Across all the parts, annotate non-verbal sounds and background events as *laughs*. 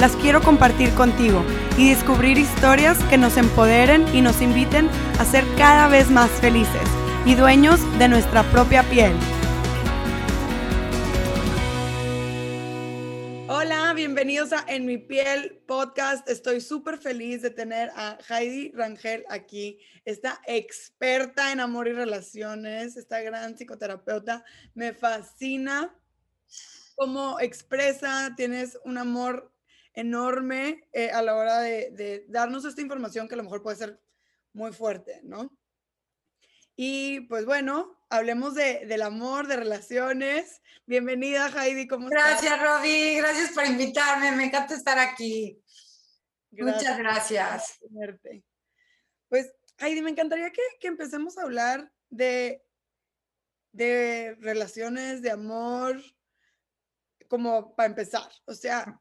las quiero compartir contigo y descubrir historias que nos empoderen y nos inviten a ser cada vez más felices y dueños de nuestra propia piel. Hola, bienvenidos a En mi piel podcast. Estoy súper feliz de tener a Heidi Rangel aquí, esta experta en amor y relaciones, esta gran psicoterapeuta. Me fascina cómo expresa, tienes un amor enorme eh, a la hora de, darnos esta información que a lo mejor puede ser muy fuerte, ¿no? Y pues bueno, hablemos de, del amor, de relaciones. Bienvenida, Heidi, ¿cómo estás? Gracias, Roby, gracias por invitarme, me encanta estar aquí. Muchas gracias. Pues, Heidi, me encantaría que, que empecemos a hablar de, de relaciones, de amor, como para empezar. O sea,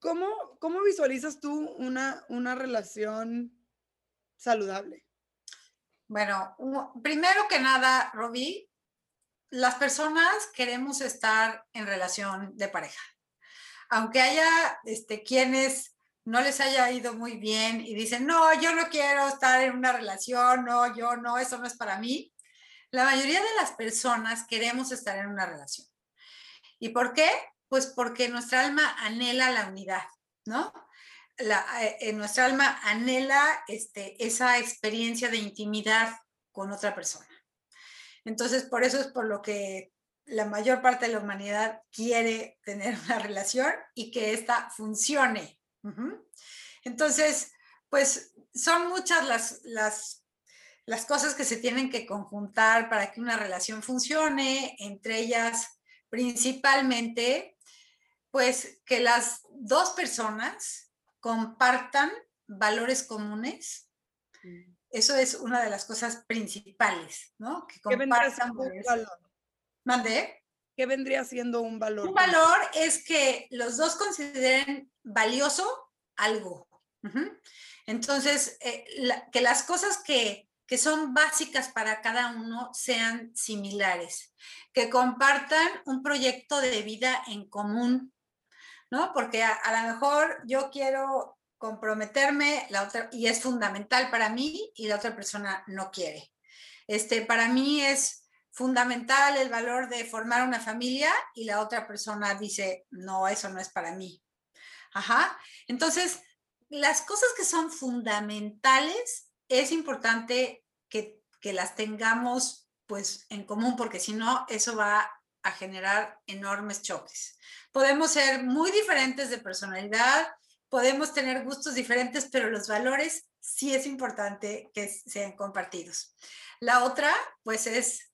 ¿Cómo, cómo visualizas tú una, una relación saludable? Bueno, primero que nada, Roby, las personas queremos estar en relación de pareja. Aunque haya este, quienes no les haya ido muy bien y dicen, no, yo no quiero estar en una relación, no, yo no, eso no es para mí. La mayoría de las personas queremos estar en una relación. ¿Y por qué? Pues porque nuestra alma anhela la unidad, ¿no? La, eh, nuestra alma anhela este, esa experiencia de intimidad con otra persona. Entonces, por eso es por lo que la mayor parte de la humanidad quiere tener *laughs* una relación y que ésta funcione. Entonces, pues son muchas las, las, las cosas que se tienen que conjuntar para que una relación funcione, entre ellas principalmente pues que las dos personas compartan valores comunes. Mm. Eso es una de las cosas principales, ¿no? Que compartan un valor. ¿Mande? ¿Qué vendría siendo un valor? Un valor es que los dos consideren valioso algo. Entonces, eh, que las cosas que, que son básicas para cada uno sean similares, que compartan un proyecto de vida en común, ¿no? Porque a, lo mejor yo quiero comprometerme la otra, y es fundamental para mí y la otra persona no quiere. Este, para mí es fundamental el valor de formar una familia y la otra persona dice, no, eso no es para mí. Ajá. Entonces, las cosas que son fundamentales es importante que, que las tengamos pues en común porque si no, eso va a generar enormes choques. Podemos ser muy diferentes de personalidad, podemos tener gustos diferentes, pero los valores sí es importante que sean compartidos. La otra, pues, es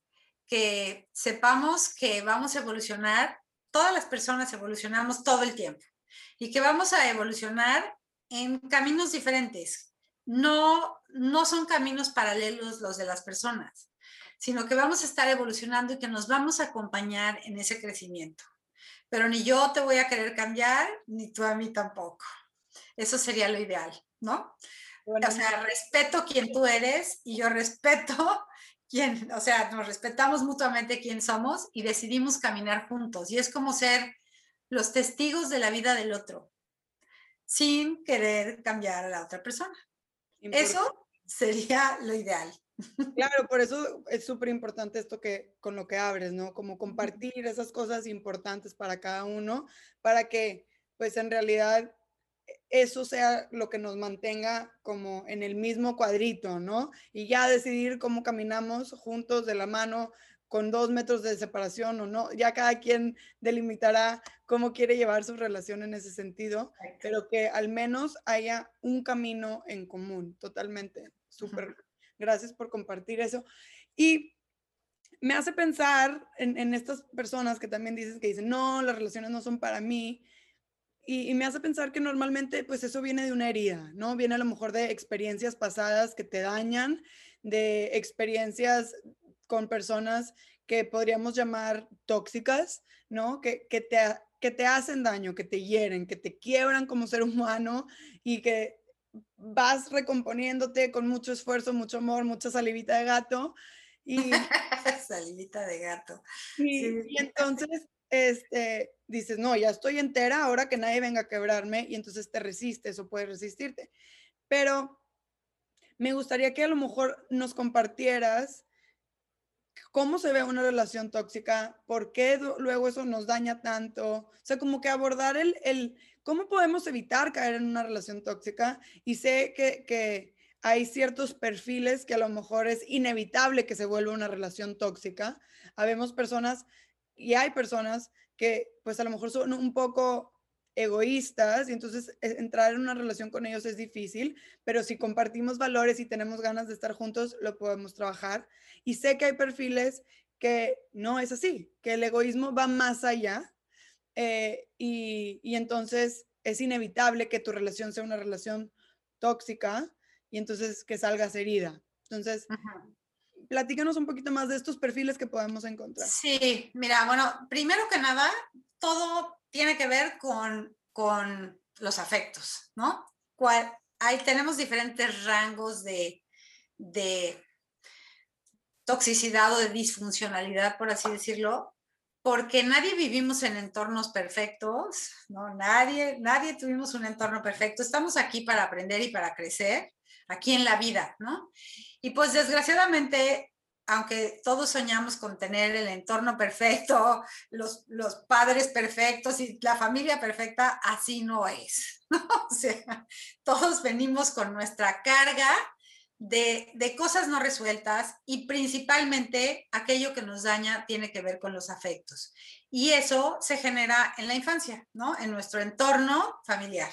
que sepamos que vamos a evolucionar, todas las personas evolucionamos todo el tiempo y que vamos a evolucionar en caminos diferentes. No, no son caminos paralelos los de las personas sino que vamos a estar evolucionando y que nos vamos a acompañar en ese crecimiento. Pero ni yo te voy a querer cambiar, ni tú a mí tampoco. Eso sería lo ideal, ¿no? o sea, respeto quien tú eres y yo respeto *laughs* quien, o sea, nos respetamos mutuamente quién somos y decidimos caminar juntos. Y es como ser los testigos de la vida del otro, sin querer cambiar a la otra persona. Eso sería lo ideal. Claro, por eso es súper importante esto que con lo que abres, ¿no? Como compartir esas cosas importantes para cada uno, para que pues en realidad eso sea lo que nos mantenga como en el mismo cuadrito, ¿no? Y ya decidir cómo caminamos juntos de la mano con dos metros de separación o no, ya cada quien delimitará cómo quiere llevar su relación en ese sentido, pero que al menos haya un camino en común, totalmente, súper Gracias por compartir eso. Y me hace pensar en, estas personas que también dicen que dicen, no, las relaciones no son para mí. y, me hace pensar que normalmente pues eso viene de una herida, ¿no? Viene a lo mejor de experiencias pasadas que te dañan, de experiencias con personas que podríamos llamar tóxicas, ¿no? Que, que, te, que te hacen daño, que te hieren, que te quiebran como ser humano y que vas recomponiéndote con mucho esfuerzo, mucho amor, mucha salivita de gato. Y, *laughs* salivita de gato. y entonces este, dices, no, ya estoy entera, ahora que nadie venga a quebrarme, y entonces te resistes o puedes resistirte. Pero me gustaría que a lo mejor nos compartieras cómo se ve una relación tóxica, por qué luego eso nos daña tanto, o sea, como que abordar el, el cómo podemos evitar caer en una relación tóxica y sé que, hay ciertos perfiles que a lo mejor es inevitable que se vuelva una relación tóxica. Habemos personas y hay personas que pues a lo mejor son un poco egoístas y entonces e, entrar en una relación con ellos es difícil, pero si compartimos valores y tenemos ganas de estar juntos, lo podemos trabajar. Y sé que hay perfiles que no es así, que el egoísmo va más allá eh, y, y, entonces es inevitable que tu relación sea una relación tóxica y entonces que salgas herida. Entonces, platícanos un poquito más de estos perfiles que podemos encontrar. Sí, mira, bueno, primero que nada, todo tiene que ver con, con los afectos, ¿no? ahí tenemos diferentes rangos de, de toxicidad o de disfuncionalidad, por así decirlo, porque nadie vivimos en entornos perfectos, ¿no? Nadie, nadie tuvimos un entorno perfecto. Estamos aquí para aprender y para crecer, aquí en la vida, ¿no? Y pues desgraciadamente, aunque todos soñamos con tener el entorno perfecto, los, padres perfectos y la familia perfecta, así no es. *laughs* O sea, todos venimos con nuestra carga de, de, cosas no resueltas y principalmente aquello que nos daña tiene que ver con los afectos. Y eso se genera en la infancia, ¿no? En nuestro entorno familiar.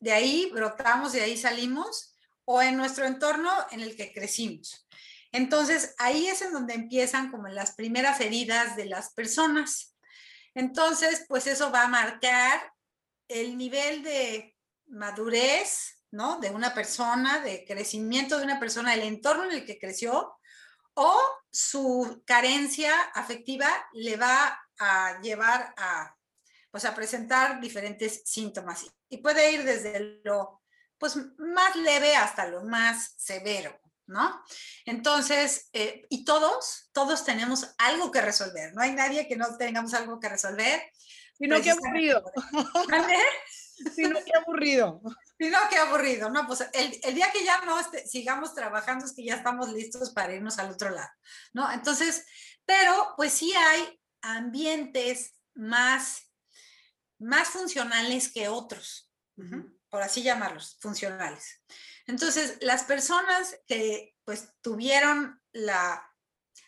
De ahí brotamos, de ahí salimos o en nuestro entorno en el que crecimos. Entonces, ahí es en donde empiezan como las primeras heridas de las personas. Entonces, pues eso va a marcar el nivel de madurez, ¿no? De una persona, de crecimiento de una persona, el entorno en el que creció, o su carencia afectiva le va a llevar a, pues a presentar diferentes síntomas. Y puede ir desde lo pues más leve hasta lo más severo, ¿no? Entonces, eh, y todos, todos tenemos algo que resolver, no hay nadie que no tengamos algo que resolver. Sino que aburrido. *laughs* Sino que aburrido. Sino que aburrido, ¿no? Pues el, el día que ya no sigamos trabajando es que ya estamos listos para irnos al otro lado, ¿no? Entonces, pero pues sí hay ambientes más, más funcionales que otros. Uh por así llamarlos, funcionales. Entonces, las personas que pues tuvieron la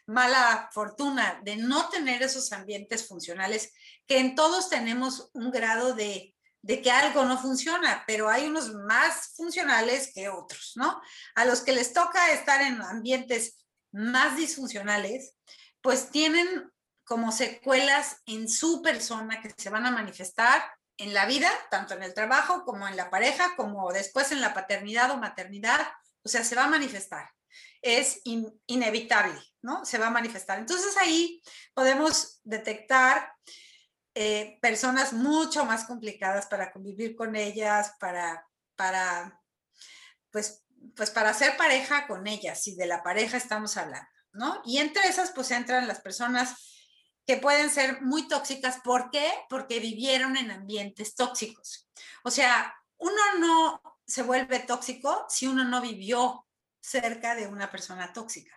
mala fortuna de no tener esos ambientes funcionales, que en todos tenemos un grado de, de que algo no funciona, pero hay unos más funcionales que otros, ¿no? A los que les toca estar en ambientes más disfuncionales, pues tienen como secuelas en su persona que se van a manifestar en la vida, tanto en el trabajo como en la pareja, como después en la paternidad o maternidad, o sea, se va a manifestar. Es inevitable, ¿no? Se va a manifestar. Entonces ahí podemos detectar eh, personas mucho más complicadas para convivir con ellas, para, para, pues, pues para ser pareja con ellas, si de la pareja estamos hablando, ¿no? Y entre esas, pues entran las personas que pueden ser muy tóxicas. ¿Por qué? Porque vivieron en ambientes tóxicos. O sea, uno no se vuelve tóxico si uno no vivió cerca de una persona tóxica.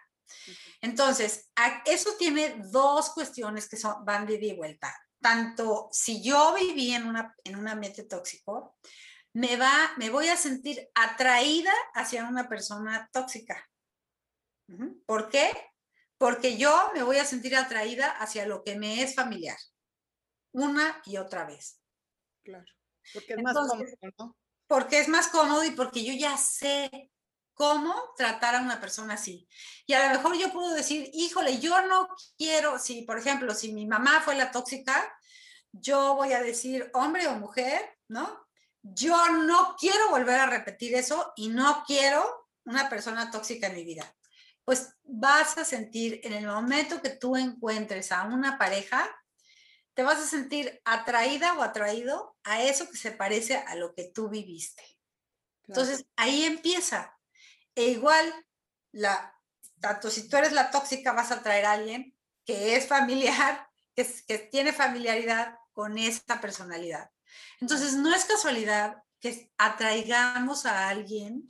Entonces, eso tiene dos cuestiones que son, van de ida y vuelta. Tanto si yo viví en, una, en un ambiente tóxico, me, va, me voy a sentir atraída hacia una persona tóxica. ¿Por qué? porque yo me voy a sentir atraída hacia lo que me es familiar, una y otra vez. Claro, porque es más cómodo, ¿no? Porque es más cómodo y porque yo ya sé cómo tratar a una persona así. Y a lo mejor yo puedo decir, híjole, yo no quiero, si por ejemplo, si mi mamá fue la tóxica, yo voy a decir hombre o mujer, ¿no? Yo no quiero volver a repetir eso y no quiero una persona tóxica en mi vida. Pues vas a sentir en el momento que tú encuentres a una pareja, te vas a sentir atraída o atraído a eso que se parece a lo que tú viviste. Entonces ahí empieza. E igual, la, tanto si tú eres la tóxica, vas a atraer a alguien que es familiar, *laughs* que, que tiene familiaridad con esta personalidad. Entonces, no es casualidad que atraigamos a alguien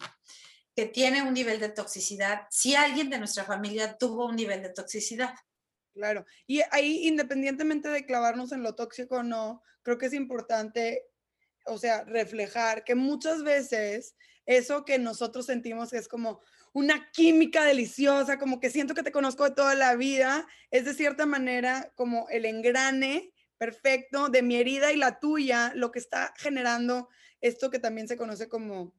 que tiene un nivel de toxicidad si alguien de nuestra familia tuvo un nivel de toxicidad. Claro, y ahí independientemente de clavarnos en lo tóxico o no, creo que es importante, o sea, reflejar que muchas veces eso que nosotros sentimos es como una química deliciosa, como que siento que te conozco de toda la vida, es de cierta manera como el engrane perfecto de mi herida y la tuya, lo que está generando esto que también se conoce como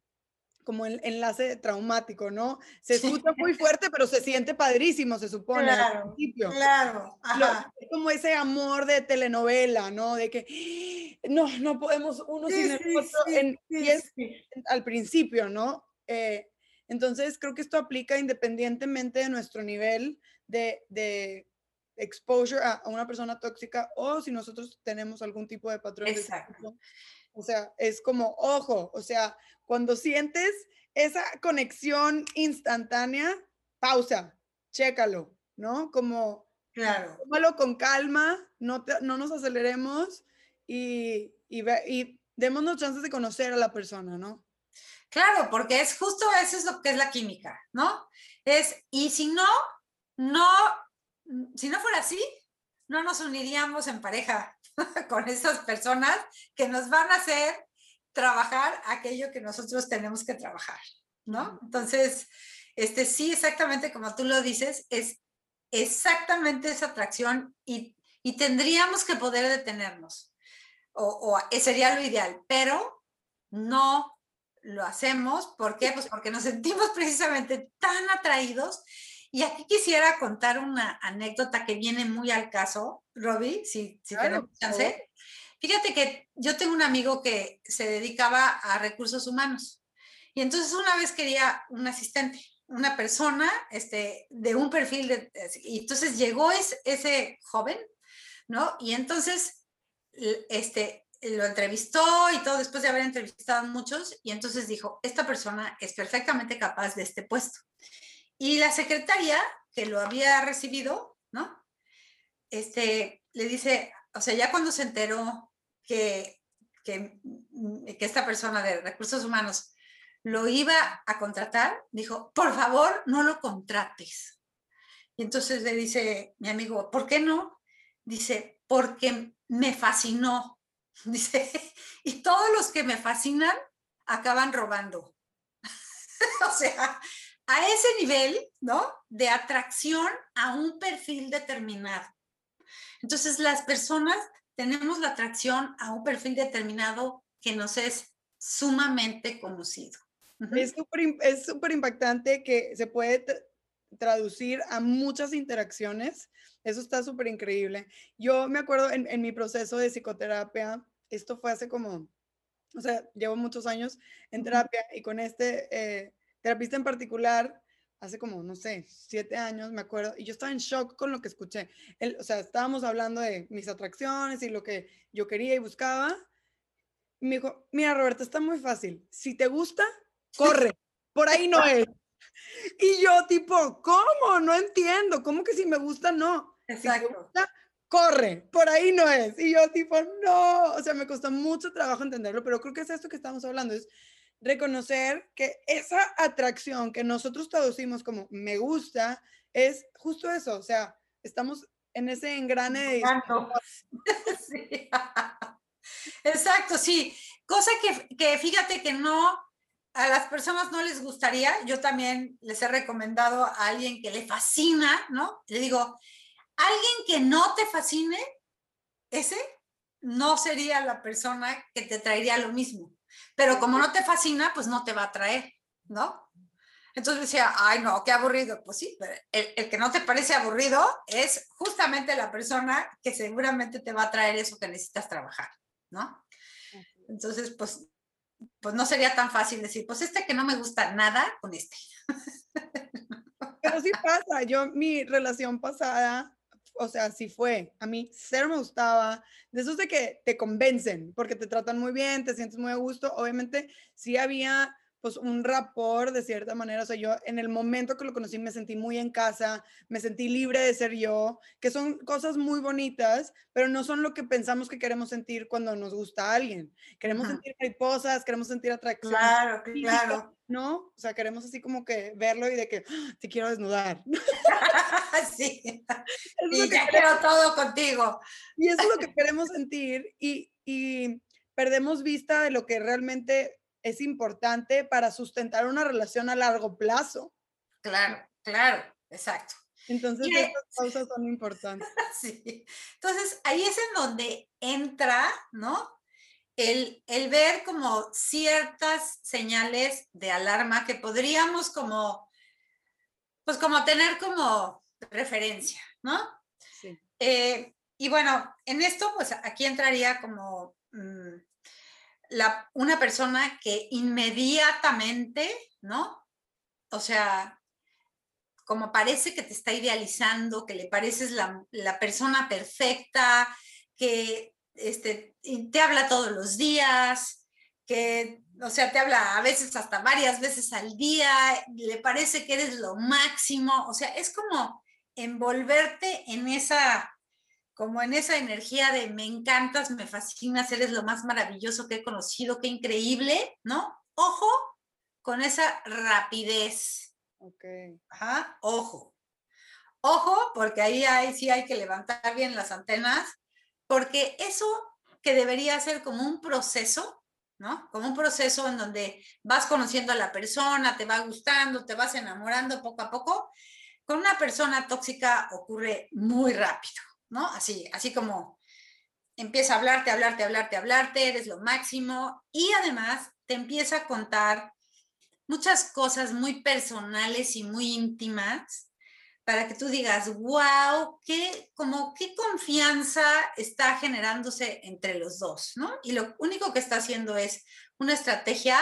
como el enlace traumático, ¿no? Se escucha muy fuerte, pero se siente padrísimo, se supone. Claro, al principio. claro. es como ese amor de telenovela, ¿no? De que no, no podemos uno sin el otro. en, y es al principio, ¿no? Eh, entonces, creo que esto aplica independientemente de nuestro nivel de, de exposure a, una persona tóxica o si nosotros tenemos algún tipo de patrón. Exacto. o sea, es como, ojo, o sea, cuando sientes esa conexión instantánea, pausa, chécalo, ¿no? Como, claro. tómalo con calma, no, no nos aceleremos y, y, y démonos chances de conocer a la persona, ¿no? Claro, porque es justo eso es lo que es la química, ¿no? Es, y si no, no si no fuera así, no nos uniríamos en pareja *laughs* con esas personas que nos van a hacer trabajar aquello que nosotros tenemos que trabajar, ¿no? Entonces, este sí, exactamente como tú lo dices, es exactamente esa atracción y, y tendríamos que poder detenernos, o, o, eh, sería lo ideal, pero no lo hacemos, ¿por qué? Pues porque nos sentimos *laughs* precisamente tan atraídos y aquí quisiera contar una anécdota que viene muy al caso, Robbie, si, si tenemos chance. Fíjate que yo tengo un amigo que se dedicaba a recursos humanos y entonces una vez quería un asistente, una persona este, de un perfil de... Y entonces llegó ese, ese joven, ¿no? Y entonces este, lo entrevistó y todo después de haber entrevistado a muchos y entonces dijo, esta persona es perfectamente capaz de este puesto. Y la secretaria que lo había recibido, ¿no? Este, le dice, o sea, ya cuando se enteró que, que, que esta persona de recursos humanos lo iba a contratar, dijo, por favor, no lo contrates. Y entonces le dice mi amigo, ¿por qué no? Dice, porque me fascinó. *laughs* Dice, y todos los que me fascinan acaban robando. *laughs* o sea, a ese nivel, ¿no? De atracción a un perfil determinado. Entonces, las personas tenemos la atracción a un perfil determinado que nos es sumamente conocido. Es súper impactante que se puede traducir a muchas interacciones. Eso está súper increíble. Yo me acuerdo en, en, mi proceso de psicoterapia, esto fue hace como, o sea, llevo muchos años en terapia y con este... Eh, terapista en particular, hace como, no sé, siete años, me acuerdo, y yo estaba en shock con lo que escuché. Él, o sea, estábamos hablando de mis atracciones y lo que yo quería y buscaba. Y me dijo, mira, Roberto, está muy fácil. Si te gusta, corre. Por ahí no es. Y yo tipo, ¿cómo? No entiendo. ¿Cómo que si me gusta, no? Exacto. Si gusta, corre. Por ahí no es. Y yo tipo, no. O sea, me costó mucho trabajo entenderlo, pero creo que es esto que estamos hablando. Es reconocer que esa atracción que nosotros traducimos como me gusta es justo eso, o sea, estamos en ese engrane de... *laughs* Sí. *laughs* Exacto, sí. Cosa que, que fíjate que no, a las personas no les gustaría, yo también les he recomendado a alguien que le fascina, ¿no? Le digo, alguien que no te fascine, ese no sería la persona que te traería lo mismo. Pero como no te fascina, pues no te va a traer, ¿no? Entonces decía, ay, no, qué aburrido. Pues sí, pero el, el, que no te parece aburrido es justamente la persona que seguramente te va a traer eso que necesitas trabajar, ¿no? Entonces, pues, pues no sería tan fácil decir, pues este que no me gusta nada con este. *laughs* Pero sí pasa, yo mi relación pasada, o sea, sí fue, a mí cero me gustaba, de esos de que te convencen, porque te tratan muy bien, te sientes muy a gusto, obviamente sí había pues un rapor de cierta manera, o sea, yo en el momento que lo conocí me sentí muy en casa, me sentí libre de ser yo, que son cosas muy bonitas, pero no son lo que pensamos que queremos sentir cuando nos gusta a alguien. Queremos sentir mariposas, queremos sentir atracción. Claro, claro. ¿No? O sea, queremos así como que verlo y de que ¡Ah! te quiero desnudar. *laughs* *laughs* sí. y ya quiero todo contigo. Y eso es lo que *laughs* queremos sentir y, y perdemos vista de lo que realmente es importante para sustentar una relación a largo plazo. Claro, claro, exacto. Entonces, estas cosas son importantes. *laughs* sí. Entonces, ahí es en donde entra, ¿no? El, el, ver como ciertas señales de alarma que podríamos como, pues como tener como referencia, ¿no? Sí. Eh, y bueno, en esto, pues aquí entraría como mmm, una persona que inmediatamente, ¿no? O sea, como parece que te está idealizando, que le pareces la, persona perfecta, que este, te habla todos los días, que, o sea, te habla a veces hasta varias veces al día, le parece que eres lo máximo, o sea, es como envolverte en esa como en esa energía de me encantas, me fascinas, eres lo más maravilloso que he conocido, qué increíble, ¿no? Ojo con esa rapidez. Ok. Ajá, ojo. Ojo, porque ahí hay, sí hay que levantar bien las antenas, porque eso que debería ser como un proceso, ¿no? Como un proceso en donde vas conociendo a la persona, te va gustando, te vas enamorando poco a poco, con una persona tóxica ocurre muy rápido. ¿No? Así, así como empieza a hablarte, hablarte, hablarte, hablarte, eres lo máximo y además te empieza a contar muchas cosas muy personales y muy íntimas para que tú digas, wow, qué, como, qué confianza está generándose entre los dos, ¿no? Y lo único que está haciendo es una estrategia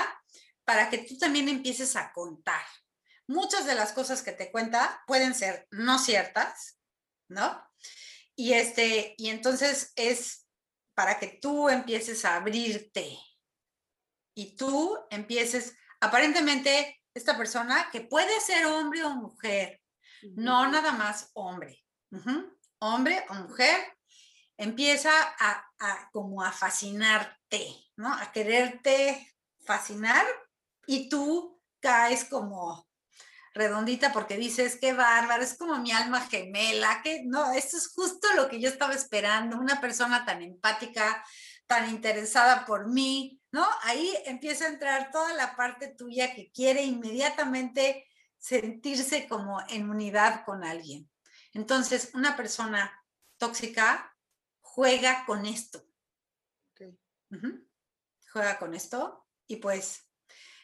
para que tú también empieces a contar. Muchas de las cosas que te cuenta pueden ser no ciertas, ¿no? Y, este, y entonces es para que tú empieces a abrirte y tú empieces, aparentemente, esta persona que puede ser hombre o mujer, no nada más hombre, hombre o mujer, empieza a, a, como a fascinarte, ¿no? A quererte fascinar y tú caes como redondita porque dices, qué bárbaro, es como mi alma gemela, que no, esto es justo lo que yo estaba esperando, una persona tan empática, tan interesada por mí, ¿no? Ahí empieza a entrar toda la parte tuya que quiere inmediatamente sentirse como en unidad con alguien. Entonces, una persona tóxica juega con esto. Juega con esto y pues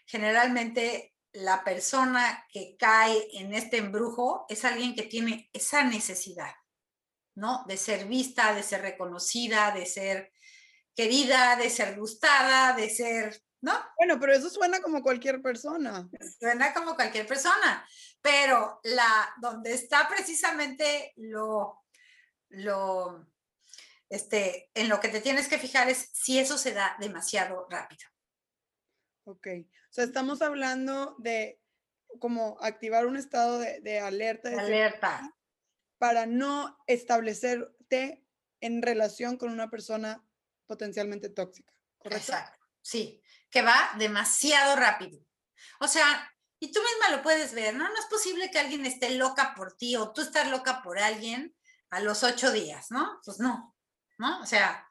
generalmente la persona que cae en este embrujo es alguien que tiene esa necesidad, ¿no? De ser vista, de ser reconocida, de ser querida, de ser gustada, de ser, ¿no? Bueno, pero eso suena como cualquier persona. Suena como cualquier persona, pero la donde está precisamente lo lo este en lo que te tienes que fijar es si eso se da demasiado rápido. Ok, o sea, estamos hablando de como activar un estado de, alerta. alerta. Para no establecerte en relación con una persona potencialmente tóxica, ¿correcto? Exacto, sí, que va demasiado rápido. O sea, y tú misma lo puedes ver, ¿no? No es posible que alguien esté loca por ti o tú estás loca por alguien a los ocho días, ¿no? Pues no, ¿no? O sea,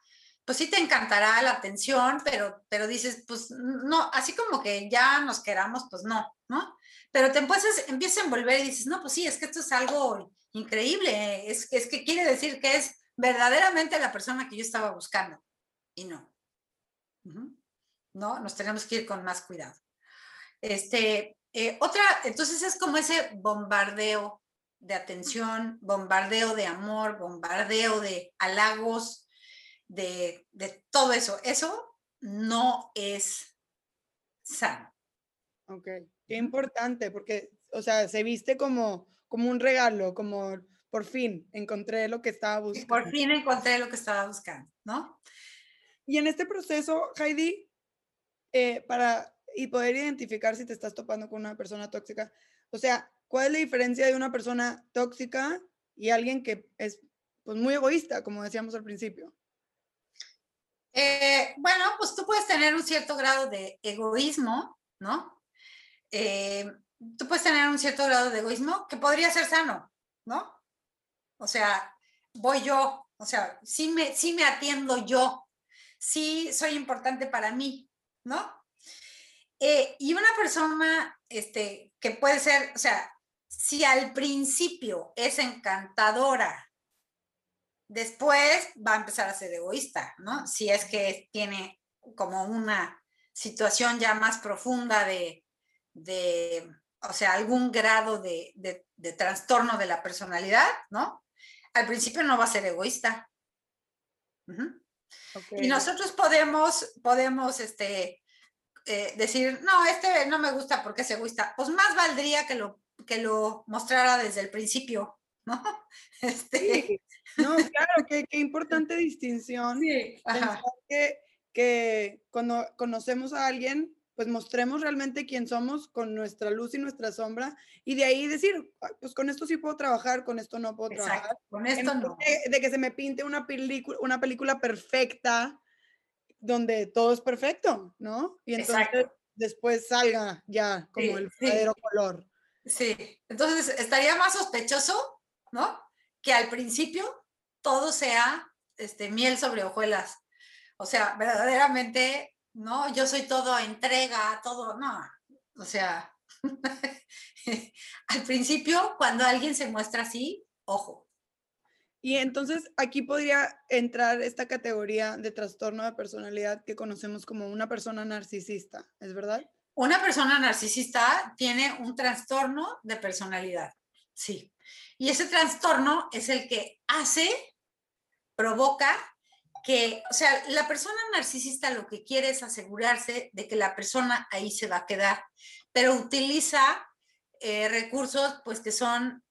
pues sí te encantará la atención, pero, pero dices, pues no, así como que ya nos queramos, pues no, ¿no? Pero te empiezas, empiezas a envolver y dices, no, pues sí, es que esto es algo increíble, es, es que quiere decir que es verdaderamente la persona que yo estaba buscando. Y no. No, nos tenemos que ir con más cuidado. Este, Eh, otra, entonces es como ese bombardeo de atención, bombardeo de amor, bombardeo de halagos, de, de todo eso. Eso no es sano. Ok, qué importante, porque, o sea, se viste como, como un regalo, como por fin encontré lo que estaba buscando. Por fin encontré lo que estaba buscando, ¿no? Y en este proceso, Heidi, eh, para y poder identificar si te estás topando con una persona tóxica, o sea, ¿cuál es la diferencia de una persona tóxica y alguien que es pues muy egoísta, como decíamos al principio? Eh, bueno, pues tú puedes tener un cierto grado de egoísmo, ¿no? Eh, tú puedes tener un cierto grado de egoísmo que podría ser sano, ¿no? O sea, voy yo, o sea, sí me, sí me atiendo yo, sí soy importante para mí, ¿no? Eh, y una persona este, que puede ser, o sea, si al principio es encantadora, después va a empezar a ser egoísta, ¿no? Si es que tiene como una situación ya más profunda de, de o sea, algún grado de, de, trastorno de la personalidad, ¿no? Al principio no va a ser egoísta. Y nosotros podemos, podemos, este, eh, decir, no, este no me gusta porque es egoísta. Pues más valdría que lo, que lo mostrara desde el principio, ¿no? *laughs* Este... No, claro, qué, qué *laughs* importante distinción. Sí, Que, que cuando conocemos a alguien, pues mostremos realmente quién somos con nuestra luz y nuestra sombra y de ahí decir, pues con esto sí puedo trabajar, con esto no puedo trabajar. Con esto no. De, que se me pinte una película, una película perfecta donde todo es perfecto, ¿no? Y entonces después salga ya como el verdadero color. Sí, entonces estaría más sospechoso, ¿no? Que al principio todo sea este, miel sobre hojuelas. O sea, verdaderamente ¿no? Yo soy todo entrega, todo, no, o sea, *laughs* al principio, cuando alguien se muestra así, ojo. Y entonces aquí podría entrar esta categoría de trastorno de personalidad que conocemos como una persona narcisista, ¿es verdad? Una persona narcisista tiene un trastorno de personalidad, sí. Y ese trastorno es el que hace, provoca que, o sea, la persona narcisista lo que quiere es asegurarse de que la persona ahí se va a quedar, pero utiliza eh, recursos pues que son,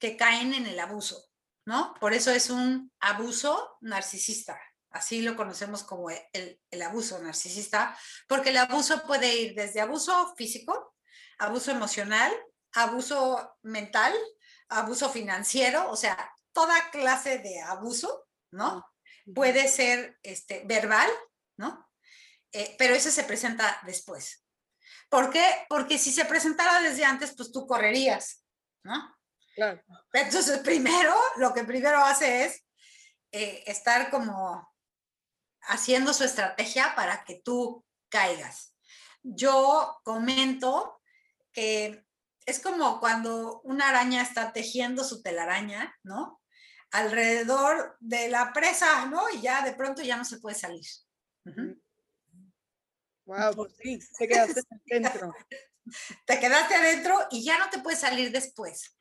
que caen en el abuso, ¿no? Por eso es un abuso narcisista, así lo conocemos como el, el abuso narcisista, porque el abuso puede ir desde abuso físico, abuso emocional, abuso mental, abuso financiero, o sea, toda clase de abuso, ¿no? puede ser este, verbal, ¿no? Eh, pero ese se presenta después. ¿Por qué? Porque si se presentara desde antes, pues tú correrías, ¿no? Claro. Entonces, primero, lo que primero hace es eh, estar como haciendo su estrategia para que tú caigas. Yo comento que es como cuando una araña está tejiendo su telaraña, ¿no? alrededor de la presa, ¿no? Y ya de pronto ya no se puede salir. Wow, pues sí, *laughs* te quedaste adentro. *laughs* te quedaste adentro y ya no te puedes salir después.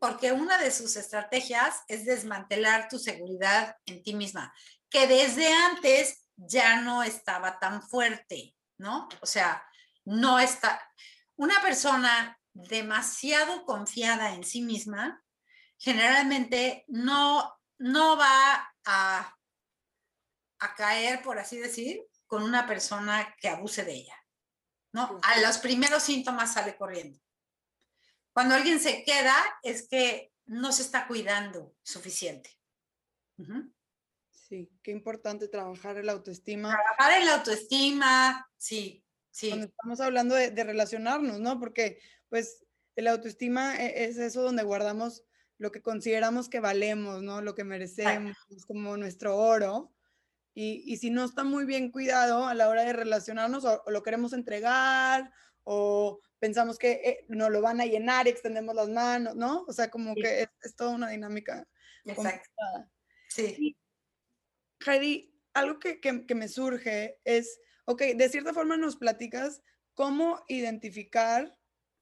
Porque una de sus estrategias es desmantelar tu seguridad en ti misma, que desde antes ya no estaba tan fuerte, ¿no? O sea, no está. Una persona demasiado confiada en sí misma generalmente no, no va a, a caer, por así decir, con una persona que abuse de ella. ¿no? A los primeros síntomas sale corriendo. Cuando alguien se queda es que no se está cuidando suficiente. Sí, qué importante trabajar el autoestima. Trabajar el autoestima, sí, sí. Cuando estamos hablando de, de relacionarnos, ¿no? Porque pues el autoestima e, es eso donde guardamos lo que consideramos que valemos, ¿no? Lo que merecemos, como nuestro oro. Y, y, si no está muy bien cuidado a la hora de relacionarnos, o, lo queremos entregar, o pensamos que eh, nos lo van a llenar y extendemos las manos, ¿no? O sea, como que es, es, toda una dinámica. Exacto. Sí. Heidi, algo que, que, que me surge es, ok, de cierta forma nos platicas cómo identificar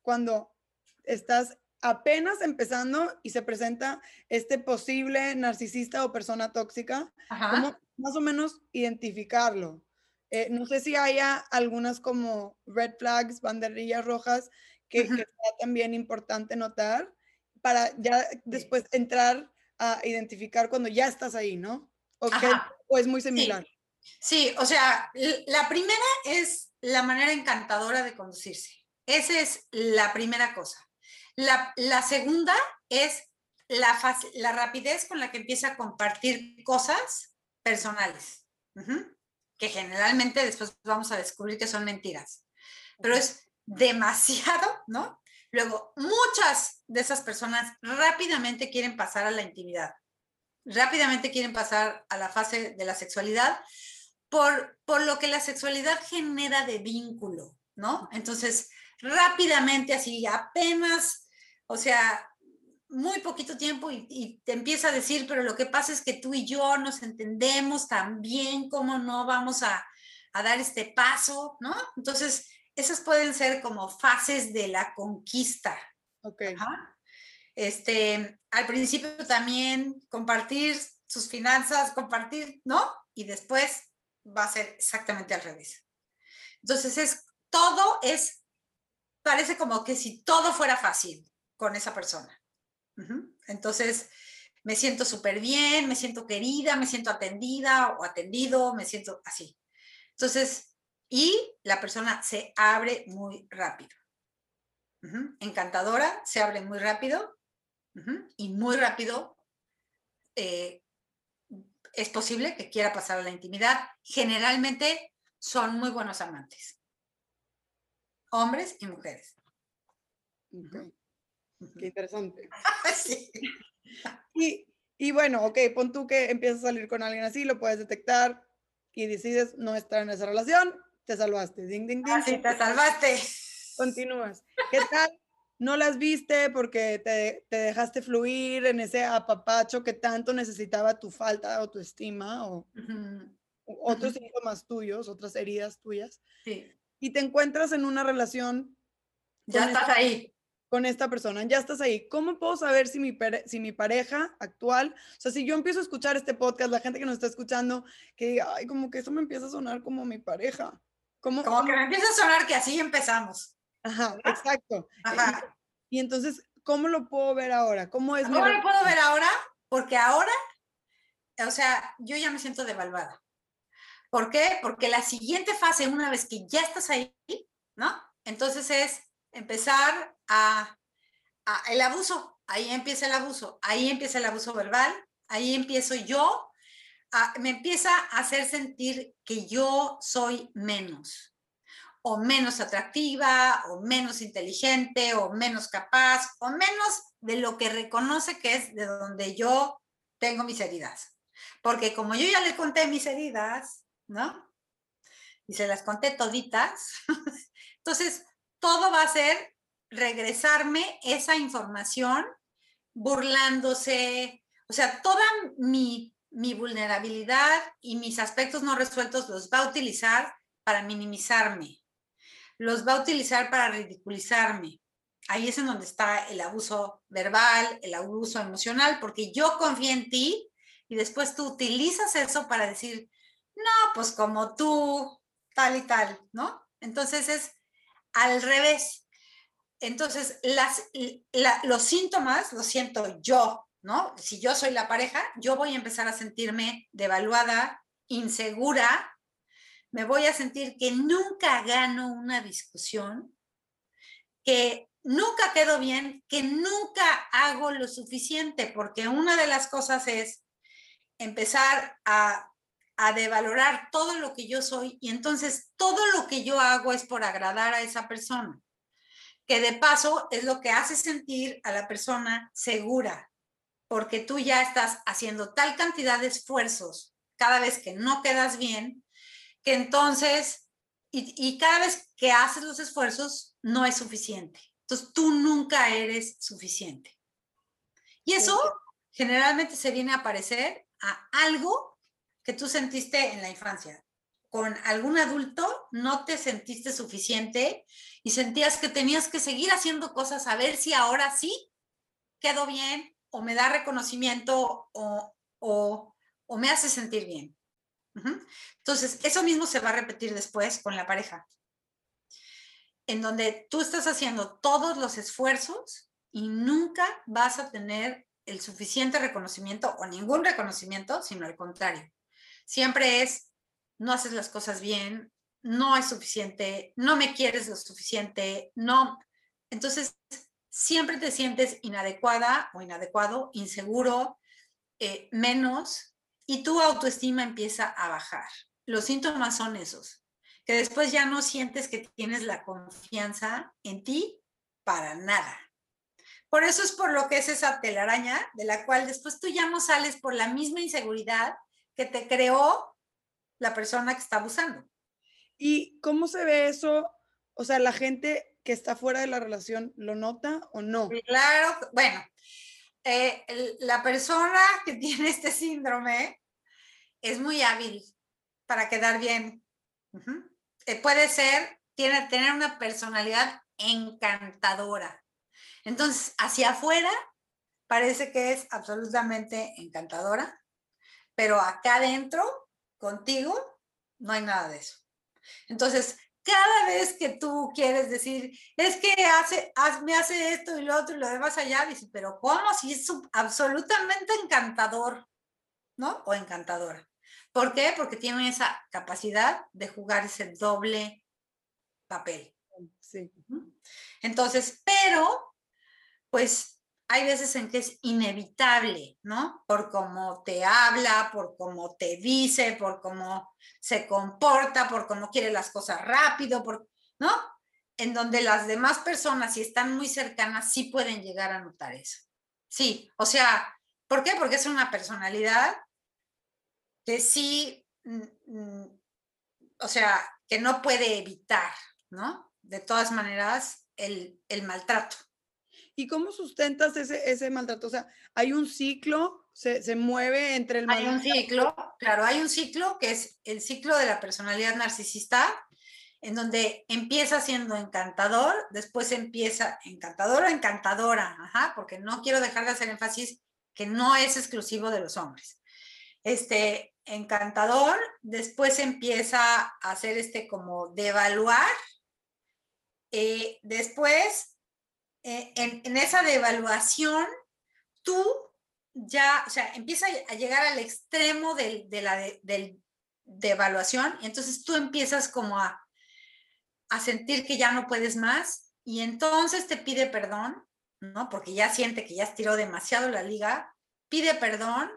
cuando estás apenas empezando y se presenta este posible narcisista o persona tóxica, cómo más o menos identificarlo. Eh, no sé si haya algunas como red flags, banderillas rojas, que, sea también importante notar para ya después entrar a identificar cuando ya estás ahí, ¿no? ¿O, o es muy similar? Sí. o sea, la primera es la manera encantadora de conducirse. Esa es la primera cosa. La, segunda es la, la rapidez con la que empieza a compartir cosas personales, que generalmente después vamos a descubrir que son mentiras. Pero es demasiado, ¿no? Luego, muchas de esas personas rápidamente quieren pasar a la intimidad, rápidamente quieren pasar a la fase de la sexualidad por, por lo que la sexualidad genera de vínculo, ¿no? Entonces, rápidamente, así apenas, o sea, muy poquito tiempo y, te empieza a decir, pero lo que pasa es que tú y yo nos entendemos tan bien, ¿cómo no vamos a, a dar este paso, ¿no? Entonces, esas pueden ser como fases de la conquista. Ok. Este, al principio también compartir sus finanzas, compartir, ¿no? Y después va a ser exactamente al revés. Entonces es, todo es, parece como que si todo fuera fácil con esa persona. Entonces, me siento súper bien, me siento querida, me siento atendida o atendido, me siento así. Entonces, y la persona se abre muy rápido. Encantadora, se abre muy rápido y muy rápido eh, es posible que quiera pasar a la intimidad. Generalmente son muy buenos amantes, hombres y mujeres. Qué interesante. *laughs* y, y bueno, ok, pon tú que empiezas a salir con alguien así, lo puedes detectar y decides no estar en esa relación, te salvaste. Ding, ding, ding. Ah, sí, te salvaste. Continúas. ¿Qué tal? No las viste porque te, te, dejaste fluir en ese apapacho que tanto necesitaba tu falta de autoestima o otros síntomas tuyos, otras heridas tuyas. Sí. Y te encuentras en una relación. Ya estás ahí. Con esta persona, ya estás ahí. ¿Cómo puedo saber si mi, si mi pareja actual, o sea, si yo empiezo a escuchar este podcast, la gente que nos está escuchando, que, ay, como que eso me empieza a sonar como mi pareja. Como que me empieza a sonar que así empezamos. Ajá, exacto. Ajá. Y, entonces, ¿cómo lo puedo ver ahora? ¿Cómo es ¿Cómo lo puedo ver ahora? Porque ahora, o sea, yo ya me siento devaluada. ¿Por qué? Porque la siguiente fase, una vez que ya estás ahí, ¿no? Entonces es empezar a, a el abuso. Ahí empieza el abuso. Ahí empieza el abuso verbal. Ahí empiezo yo me empieza a hacer sentir que yo soy menos, o menos atractiva, o menos inteligente, o menos capaz, o menos de lo que reconoce que es de donde yo tengo mis heridas. Porque como yo ya le conté mis heridas, ¿no? Y se las conté toditas, *laughs* entonces todo va a ser regresarme esa información burlándose, o sea, toda mi mi vulnerabilidad y mis aspectos no resueltos los va a utilizar para minimizarme, los va a utilizar para ridiculizarme. Ahí es en donde está el abuso verbal, el abuso emocional, porque yo confío en ti y después tú utilizas eso para decir, no, pues como tú, tal y tal, ¿no? Entonces es al revés. Entonces, las, los síntomas los siento yo, ¿no? Si yo soy la pareja, yo voy a empezar a sentirme devaluada, insegura, me voy a sentir que nunca gano una discusión, que nunca quedo bien, que nunca hago lo suficiente, porque una de las cosas es empezar a, a devalorar todo lo que yo soy y entonces todo lo que yo hago es por agradar a esa persona, que de paso es lo que hace sentir a la persona segura, porque tú ya estás haciendo tal cantidad de esfuerzos cada vez que no quedas bien, que entonces, y, cada vez que haces los esfuerzos, no es suficiente. Entonces, tú nunca eres suficiente. Y eso generalmente se viene a parecer a algo que tú sentiste en la infancia, con algún adulto no te sentiste suficiente y sentías que tenías que seguir haciendo cosas a ver si ahora sí quedo bien o me da reconocimiento o, o me hace sentir bien. Entonces, eso mismo se va a repetir después con la pareja, en donde tú estás haciendo todos los esfuerzos y nunca vas a tener el suficiente reconocimiento o ningún reconocimiento, sino al contrario. Siempre es, no haces las cosas bien, no es suficiente, no me quieres lo suficiente, no. Entonces, siempre te sientes inadecuada o inadecuado, inseguro, eh, menos, y tu autoestima empieza a bajar. Los síntomas son esos, que después ya no sientes que tienes la confianza en ti para nada. Por eso es por lo que es esa telaraña de la cual después tú ya no sales por la misma inseguridad que te creó la persona que está abusando. ¿Y cómo se ve eso? O sea, la gente que está fuera de la relación, ¿lo nota o no? Claro, bueno, eh, la persona que tiene este síndrome es muy hábil para quedar bien. Eh, puede ser, tiene, tener una personalidad encantadora. Entonces, hacia afuera parece que es absolutamente encantadora, pero acá adentro, contigo, no hay nada de eso. Entonces, cada vez que tú quieres decir, es que hace, me hace esto y lo otro y lo demás allá, dices, pero ¿cómo? Si es absolutamente encantador, ¿no? O encantadora. ¿Por qué? Porque tiene esa capacidad de jugar ese doble papel. Sí. Entonces, pero, pues hay veces en que es inevitable, ¿no? Por cómo te habla, por cómo te dice, por cómo se comporta, por cómo quiere las cosas rápido, por, ¿no? En donde las demás personas, si están muy cercanas, sí pueden llegar a notar eso. Sí, o sea, ¿por qué? Porque es una personalidad que sí, mm, mm, o sea, que no puede evitar, ¿no? De todas maneras, el, el maltrato. ¿Y cómo sustentas ese, ese maltrato? O sea, hay un ciclo, se, se mueve entre el maltrato. Hay un ciclo, claro, hay un ciclo que es el ciclo de la personalidad narcisista, en donde empieza siendo encantador, después empieza encantador o encantadora, ajá, porque no quiero dejar de hacer énfasis que no es exclusivo de los hombres. Este encantador, después empieza a hacer este como devaluar, eh, después eh, en, esa devaluación, tú ya, o sea, empieza a llegar al extremo de, la de, evaluación, y entonces tú empiezas como a, a sentir que ya no puedes más, y entonces te pide perdón, ¿no? Porque ya siente que ya estiró demasiado la liga, pide perdón,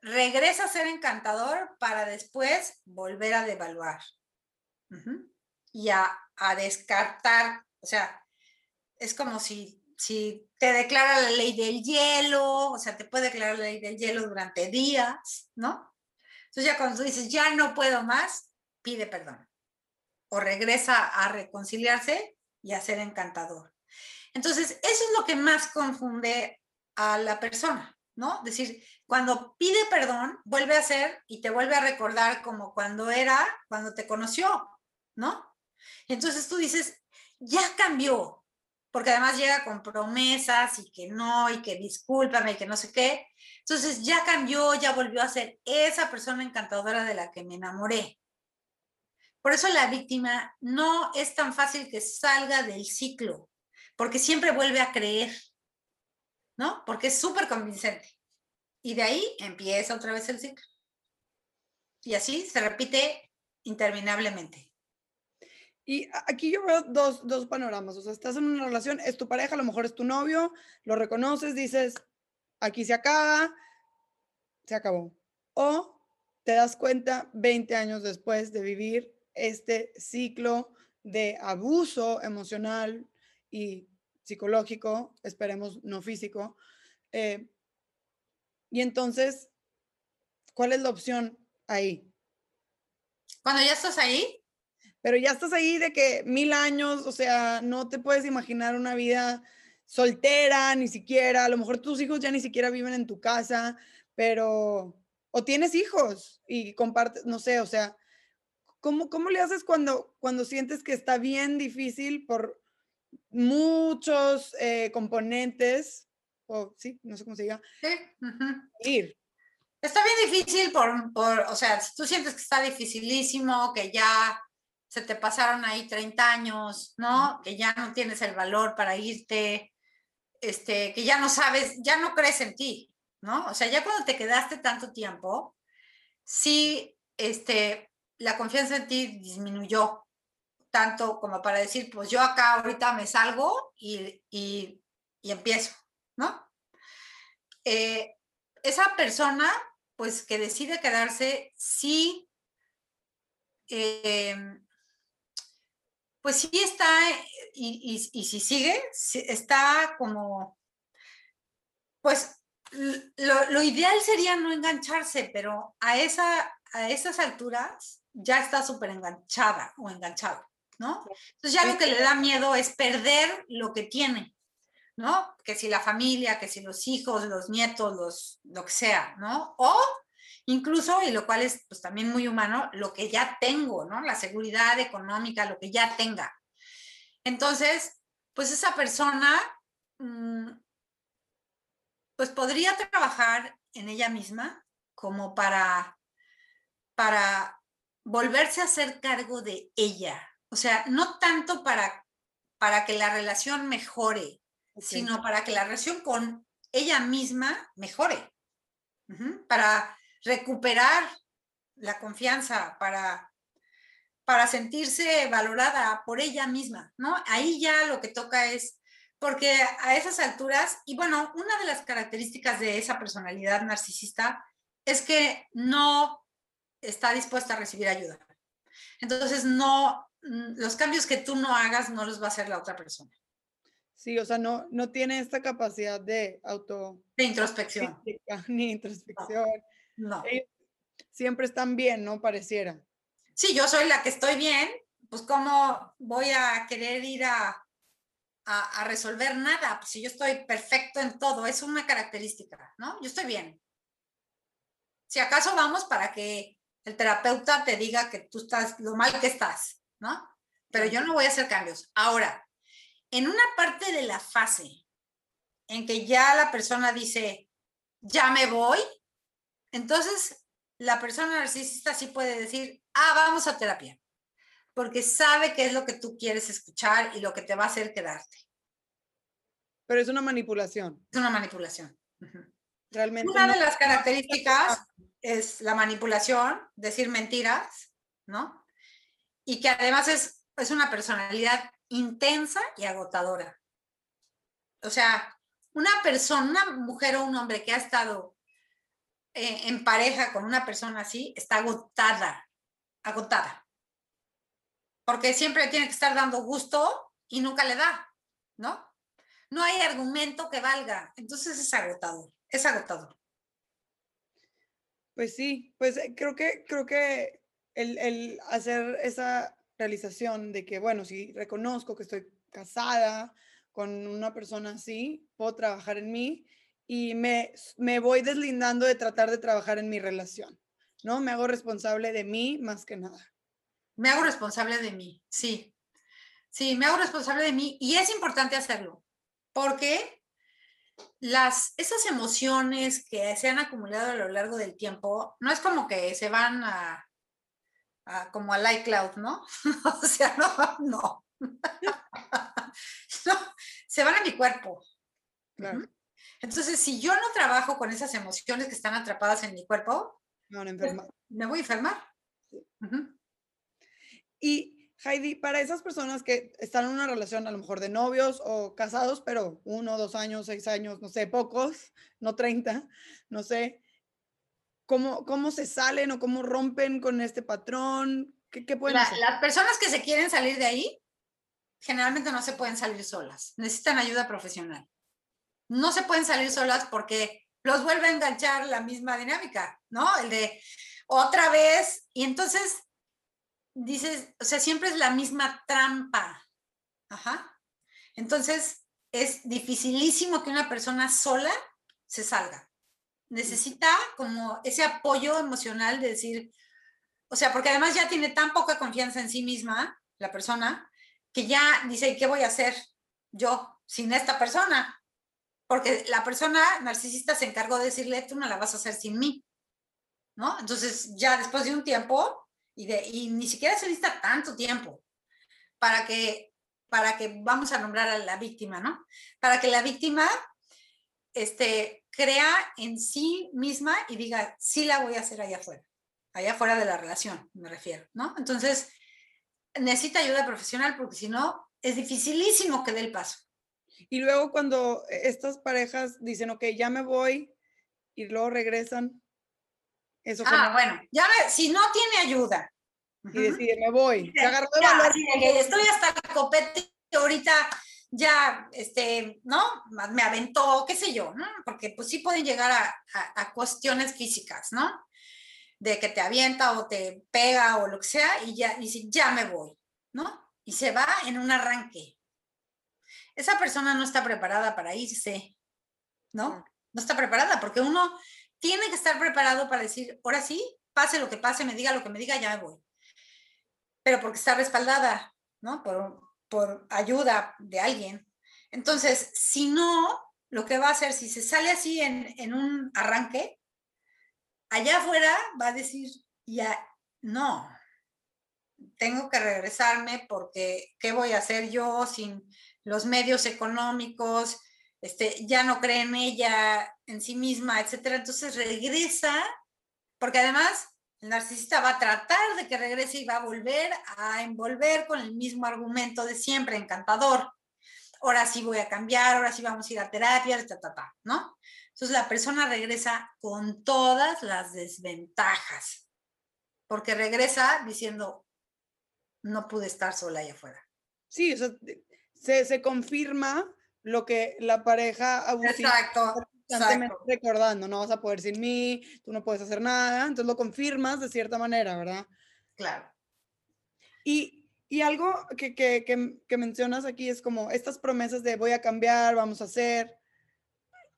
regresa a ser encantador para después volver a devaluar y a, a, descartar, o sea, es como si, si te declara la ley del hielo, o sea, te puede declarar la ley del hielo durante días, ¿no? Entonces ya cuando tú dices, ya no puedo más, pide perdón. O regresa a reconciliarse y a ser encantador. Entonces, eso es lo que más confunde a la persona, ¿no? Es decir, cuando pide perdón, vuelve a ser y te vuelve a recordar como cuando era, cuando te conoció, ¿no? Entonces tú dices, ya cambió, porque además llega con promesas y que no, y que discúlpame, y que no sé qué. Entonces ya cambió, ya volvió a ser esa persona encantadora de la que me enamoré. Por eso la víctima no es tan fácil que salga del ciclo, porque siempre vuelve a creer, ¿no? Porque es súper convincente. Y de ahí empieza otra vez el ciclo. Y así se repite interminablemente. Y aquí yo veo dos, dos, panoramas. O sea, estás en una relación, es tu pareja, a lo mejor es tu novio, lo reconoces, dices, aquí se acaba, se acabó. O te das cuenta 20 años después de vivir este ciclo de abuso emocional y psicológico, esperemos no físico. Eh, y entonces, ¿cuál es la opción ahí? Cuando ya estás ahí, pero ya estás ahí de que mil años, o sea, no te puedes imaginar una vida soltera, ni siquiera, a lo mejor tus hijos ya ni siquiera viven en tu casa, pero, o tienes hijos y compartes, no sé, o sea, ¿cómo, ¿cómo le haces cuando, cuando sientes que está bien difícil por muchos eh, componentes, o sí, no sé cómo se diga, ir? Está bien difícil por, por, o sea, si tú sientes que está dificilísimo, que ya se te pasaron ahí 30 años, ¿no? Que ya no tienes el valor para irte, este, que ya no sabes, ya no crees en ti, ¿no? O sea, ya cuando te quedaste tanto tiempo, sí, este, la confianza en ti disminuyó tanto como para decir, pues yo acá ahorita me salgo y, y, empiezo, ¿no? Eh, esa persona, pues que decide quedarse, sí, eh, pues sí está, y, y, si sigue, está como, pues lo, ideal sería no engancharse, pero a, esa, a esas alturas ya está súper enganchada o enganchado, ¿no? Entonces ya lo que le da miedo es perder lo que tiene, ¿no? Que si la familia, que si los hijos, los nietos, los, lo que sea, ¿no? O incluso, y lo cual es pues también muy humano, lo que ya tengo, ¿no? La seguridad económica, lo que ya tenga. Entonces, pues esa persona, mm, pues podría trabajar en ella misma como para, para volverse a hacer cargo de ella. O sea, no tanto para, para que la relación mejore, sino para que la relación con ella misma mejore. Para recuperar la confianza, para, para sentirse valorada por ella misma, ¿no? Ahí ya lo que toca es, porque a esas alturas, y bueno, una de las características de esa personalidad narcisista es que no está dispuesta a recibir ayuda. Entonces, no, mm, los cambios que tú no hagas no los va a hacer la otra persona. Sí, o sea, no, no tiene esta capacidad de auto... De introspección. Ni introspección. No. Siempre están bien, ¿no? Pareciera. Sí, yo soy la que estoy bien, pues ¿cómo voy a querer ir a, a, resolver nada? Pues si yo estoy perfecto en todo, es una característica, ¿no? Yo estoy bien. Si acaso vamos para que el terapeuta te diga que tú estás lo mal que estás, ¿no? Pero yo no voy a hacer cambios. Ahora, en una parte de la fase en que ya la persona dice, ya me voy, entonces, la persona narcisista sí puede decir, ah, vamos a terapia, porque sabe qué es lo que tú quieres escuchar y lo que te va a hacer quedarte. Pero es una manipulación. Es una manipulación. Realmente. Una de las características es la manipulación, decir mentiras, ¿no? Y que además es, es una personalidad intensa y agotadora. O sea, una persona, una mujer o un hombre que ha estado eh, en pareja con una persona así está agotada, agotada. Porque siempre tiene que estar dando gusto y nunca le da, ¿no? No hay argumento que valga. Entonces es agotador, es agotador. Pues sí, pues eh, creo que, creo que el, el hacer esa realización de que, bueno, si reconozco que estoy casada con una persona así, puedo trabajar en mí y me, me voy deslindando de tratar de trabajar en mi relación, ¿no? Me hago responsable de mí más que nada. Me hago responsable de mí, sí. Sí, me hago responsable de mí y es importante hacerlo porque las, esas emociones que se han acumulado a lo largo del tiempo, no es como que se van a, como a iCloud, ¿no? *laughs* o sea, no, *laughs* no. *laughs* no. Se van a mi cuerpo. Claro. Entonces, si yo no trabajo con esas emociones que están atrapadas en mi cuerpo, pues, me voy a enfermar. Y Heidi, para esas personas que están en una relación a lo mejor de novios o casados, pero uno, dos años, seis años, no sé, pocos, no treinta, no sé, ¿cómo, cómo se salen o cómo rompen con este patrón? ¿Qué, qué pueden hacer? Las personas que se quieren salir de ahí, generalmente no se pueden salir solas, necesitan ayuda profesional no se pueden salir solas porque los vuelve a enganchar la misma dinámica, ¿no? El de otra vez, y entonces dices, o sea, siempre es la misma trampa. Ajá. Entonces, es dificilísimo que una persona sola se salga. Necesita como ese apoyo emocional de decir, o sea, porque además ya tiene tan poca confianza en sí misma, la persona, que ya dice, ¿qué voy a hacer yo sin esta persona? Porque la persona narcisista se encargó de decirle, tú no la vas a hacer sin mí, ¿no? Entonces, ya después de un tiempo, y, ni siquiera se necesita tanto tiempo para que, para que vamos a nombrar a la víctima, ¿no? Para que la víctima este, crea en sí misma y diga, sí la voy a hacer allá afuera, allá afuera de la relación, me refiero, ¿no? Entonces, necesita ayuda profesional porque si no, es dificilísimo que dé el paso. Y luego cuando estas parejas dicen, ok, ya me voy y luego regresan. Eso ah, bueno, ya si no tiene ayuda. Y decide, me voy. Se agarró de estoy hasta el copete ahorita ya, este, ¿no? Me aventó, qué sé yo, ¿no? Porque pues sí pueden llegar a, cuestiones físicas, ¿no? De que te avienta o te pega o lo que sea y ya dice, ya me voy, ¿no? Y se va en un arranque. Esa persona no está preparada para irse, ¿no? No está preparada porque uno tiene que estar preparado para decir, ahora sí, pase lo que pase, me diga lo que me diga, ya me voy. Pero porque está respaldada, ¿no? Por, por ayuda de alguien. Entonces, si no, lo que va a hacer, si se sale así en, un arranque, allá afuera va a decir, ya, no, tengo que regresarme porque ¿qué voy a hacer yo sin los medios económicos? Este, ya no cree en ella, en sí misma, etcétera. Entonces regresa, porque además el narcisista va a tratar de que regrese y va a volver a envolver con el mismo argumento de siempre, encantador. Ahora sí voy a cambiar, ahora sí vamos a ir a terapia, ta, ta, ta, ¿no? Entonces la persona regresa con todas las desventajas, porque regresa diciendo, no pude estar sola allá afuera. Sí, o se, se confirma lo que la pareja abusiva Exacto constantemente recordando, no vas a poder sin mí, tú no puedes hacer nada, entonces lo confirmas de cierta manera, ¿verdad? Claro. Y, y algo que, que, que, mencionas aquí es como estas promesas de voy a cambiar, vamos a hacer,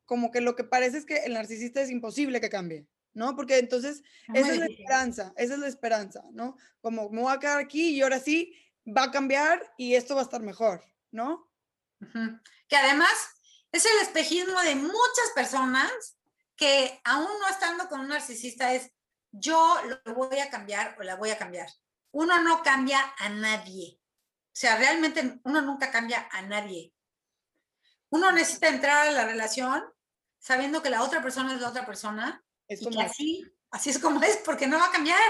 como que lo que parece es que el narcisista es imposible que cambie, ¿no? Porque entonces esa es la esperanza, esa es la esperanza, ¿no? Como me voy a quedar aquí y ahora sí va a cambiar y esto va a estar mejor, ¿no? Que además es el espejismo de muchas personas que aún no estando con un narcisista es yo lo voy a cambiar o la voy a cambiar. Uno no cambia a nadie. O sea, realmente uno nunca cambia a nadie. Uno necesita entrar a la relación sabiendo que la otra persona es la otra persona. Es y así, así es como es, porque no va a cambiar.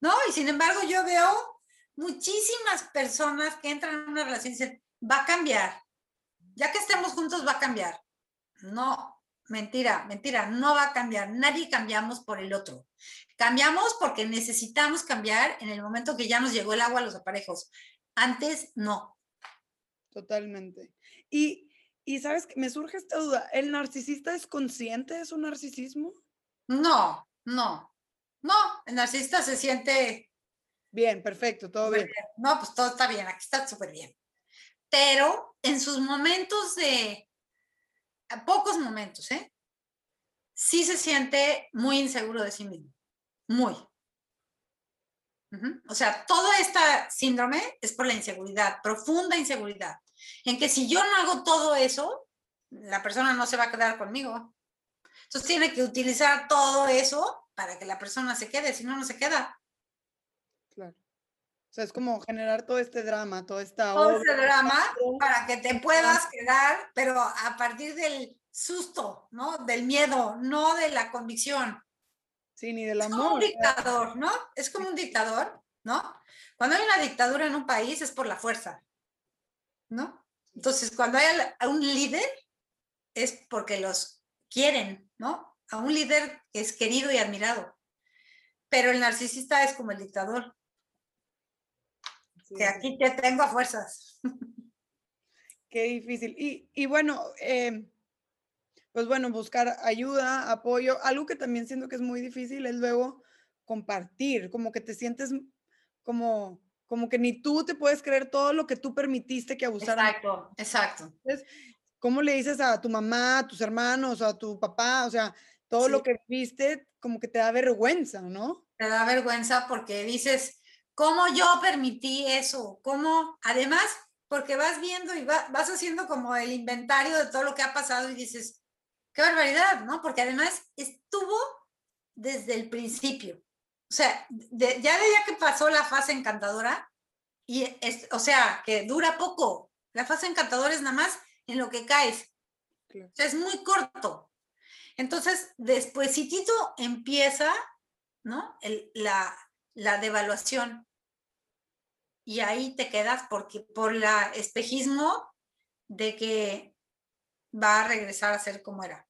¿No? Y sin embargo, yo veo muchísimas personas que entran en una relación y dicen, va a cambiar ya que estemos juntos va a cambiar. No, mentira, mentira, no va a cambiar. Nadie cambiamos por el otro. Cambiamos porque necesitamos cambiar en el momento que ya nos llegó el agua a los aparejos. Antes, no. Totalmente. Y, y sabes que me surge esta duda, ¿el narcisista es consciente de su narcisismo? No, no, no, el narcisista se siente... Bien, perfecto, todo bien. No, pues todo está bien, aquí está súper bien pero en sus momentos de, pocos momentos, ¿eh? Sí se siente muy inseguro de sí mismo, muy. O sea, todo este síndrome es por la inseguridad, profunda inseguridad, en que si yo no hago todo eso, la persona no se va a quedar conmigo. Entonces tiene que utilizar todo eso para que la persona se quede, si no, no se queda. O sea, es como generar todo este drama, todo esta... Todo este drama para que te puedas quedar, pero a partir del susto, ¿no? Del miedo, no de la convicción. Sí, ni del amor. Es como un dictador, ¿no? Es como un dictador, ¿no? Cuando hay una dictadura en un país es por la fuerza, ¿no? Entonces, cuando hay a un líder es porque los quieren, ¿no? A un líder que es querido y admirado. Pero el narcisista es como el dictador, que aquí te tengo a fuerzas. Qué difícil. Y, bueno, em, pues bueno, buscar ayuda, apoyo. Algo que también siento que es muy difícil es luego compartir, como que te sientes como, como que ni tú te puedes creer todo lo que tú permitiste que abusaran. Exacto, exacto. Entonces, ¿cómo le dices a tu mamá, a tus hermanos, a tu papá? O sea, todo lo que viste como que te da vergüenza, ¿no? Te da vergüenza porque dices, ¿cómo yo permití eso? ¿Cómo? Además, porque vas viendo y vas haciendo como el inventario de todo lo que ha pasado y dices, qué barbaridad, ¿no? Porque además estuvo desde el principio. O sea, ya de ya que pasó la fase encantadora, y es, o sea, que dura poco. La fase encantadora es nada más en lo que caes. O sea, es muy corto. Entonces, despuésitito empieza, ¿no? la, la devaluación. Y ahí te quedas porque por el espejismo de que va a regresar a ser como era.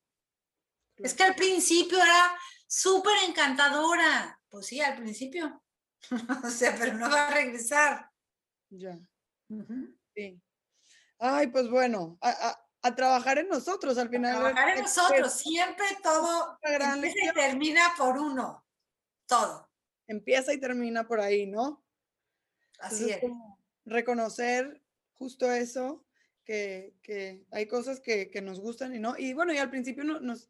Es que al principio era súper encantadora. Pues sí, al principio. *laughs* o sea, pero no va a regresar. Ya. Sí. Ay, pues bueno, a, trabajar en nosotros al final. A trabajar en nosotros, siempre todo empieza y termina por uno. Todo. Empieza y termina por ahí, ¿no? Así es. reconocer justo eso, que, que hay cosas que, que, nos gustan y no. Y bueno, y al principio nos,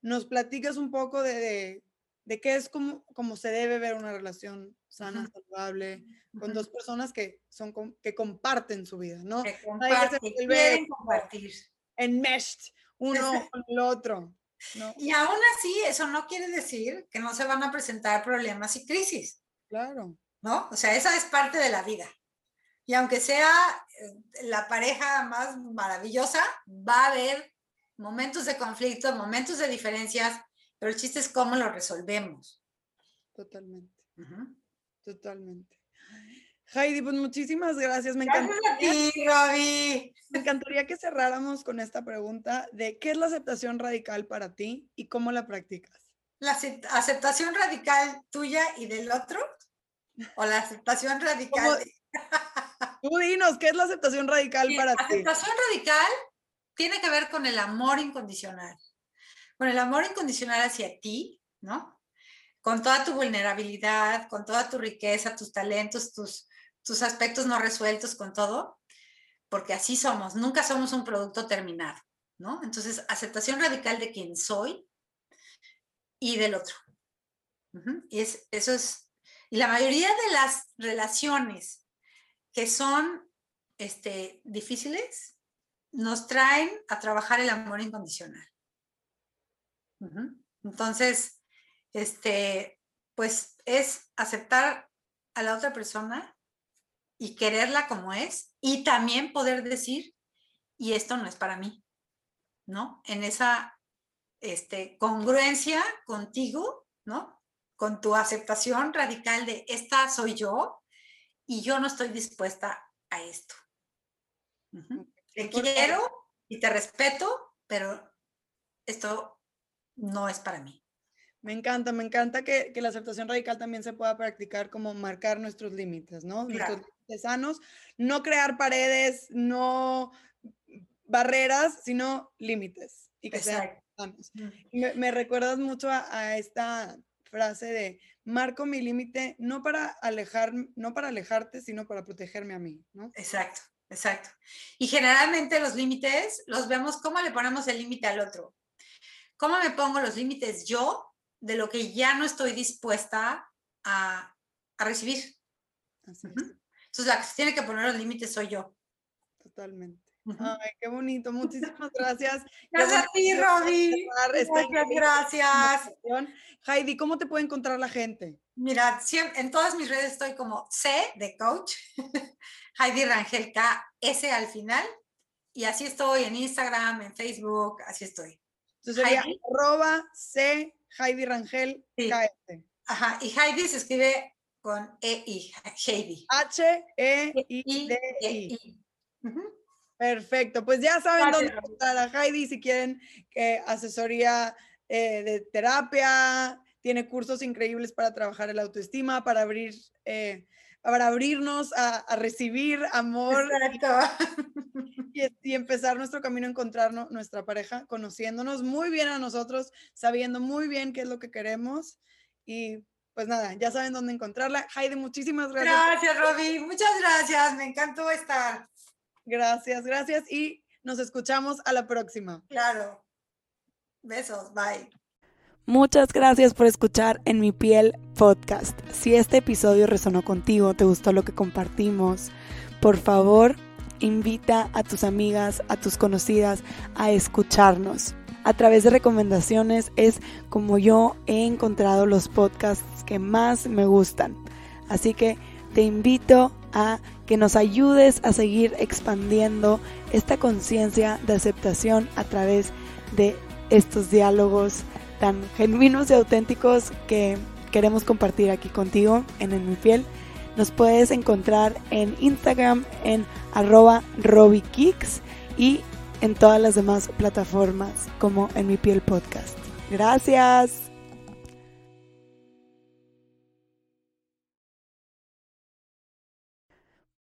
nos platicas un poco de, de, qué es como, como se debe ver una relación sana, saludable, con dos personas que, son, que comparten su vida, ¿no? Que comparten, quieren compartir. Enmeshed uno con el otro. ¿no? Y aún así, eso no quiere decir que no se van a presentar problemas y crisis. Claro. ¿No? O sea, esa es parte de la vida. Y aunque sea eh, la pareja más maravillosa, va a haber momentos de conflicto, momentos de diferencias, pero el chiste es cómo lo resolvemos. Totalmente. Totalmente. Heidi, pues muchísimas gracias. Me gracias a ti, Robbie. Me encantaría que cerráramos con esta pregunta de qué es la aceptación radical para ti y cómo la practicas. ¿La aceptación radical tuya y del otro? ¿O la aceptación radical? Tú dinos, ¿qué es la aceptación radical para ti? La aceptación radical tiene que ver con el amor incondicional. Con el amor incondicional hacia ti, ¿no? Con toda tu vulnerabilidad, con toda tu riqueza, tus talentos, tus, tus aspectos no resueltos, con todo, porque así somos, nunca somos un producto terminado, ¿no? Entonces, aceptación radical de quien soy y del otro. Y es, eso es, y la mayoría de las relaciones que son este, difíciles, nos traen a trabajar el amor incondicional. Entonces, este, pues es aceptar a la otra persona y quererla como es y también poder decir, y esto no es para mí, ¿no? En esa este, congruencia contigo, ¿no? Con tu aceptación radical de esta soy yo y yo no estoy dispuesta a esto. Te quiero y te respeto, pero esto no es para mí. Me encanta, me encanta que, la aceptación radical también se pueda practicar como marcar nuestros límites, ¿no? Nuestros límites sanos, no crear paredes, no barreras, sino límites y que sean sanos. Me, recuerdas mucho a, esta frase de marco mi límite no para alejar, no para alejarte, sino para protegerme a mí, ¿no? Exacto. Exacto. Y generalmente los límites los vemos cómo le ponemos el límite al otro. ¿Cómo me pongo los límites yo de lo que ya no estoy dispuesta a, recibir? Entonces la que se tiene que poner los límites soy yo. Totalmente. Ay, qué bonito. Muchísimas *laughs* gracias. Gracias a ti, Robbie. Muchas gracias. Heidi, ¿cómo te puede encontrar la gente? Mira, en todas mis redes estoy como C de coach, *laughs* Heidi Rangel K, S al final, y así estoy en Instagram, en Facebook, así estoy. Entonces sería arroba C Heidi Rangel Ajá, y Heidi se escribe con E-I, Heidi. H-E-I-D-I. Perfecto, pues ya saben dónde encontrar a Heidi si quieren que asesoría eh, de terapia, tiene cursos increíbles para trabajar el autoestima, para abrir, eh, para abrirnos a, recibir amor y, y, empezar nuestro camino a encontrarnos nuestra pareja, conociéndonos muy bien a nosotros, sabiendo muy bien qué es lo que queremos y pues nada, ya saben dónde encontrarla. Heidi, muchísimas gracias. Gracias, Roby. Muchas gracias. Me encantó estar. Gracias, gracias y nos escuchamos a la próxima. Claro. Besos. Bye. Muchas gracias por escuchar En mi piel podcast. Si este episodio resonó contigo, te gustó lo que compartimos, por favor invita a tus amigas, a tus conocidas a escucharnos. A través de recomendaciones es como yo he encontrado los podcasts que más me gustan. Así que te invito a que nos ayudes a seguir expandiendo esta conciencia de aceptación a través de estos diálogos tan genuinos y auténticos que queremos compartir aquí contigo en En Mi Piel. Nos puedes encontrar en Instagram en arroba robikicks y en todas las demás plataformas como En Mi Piel Podcast. Gracias.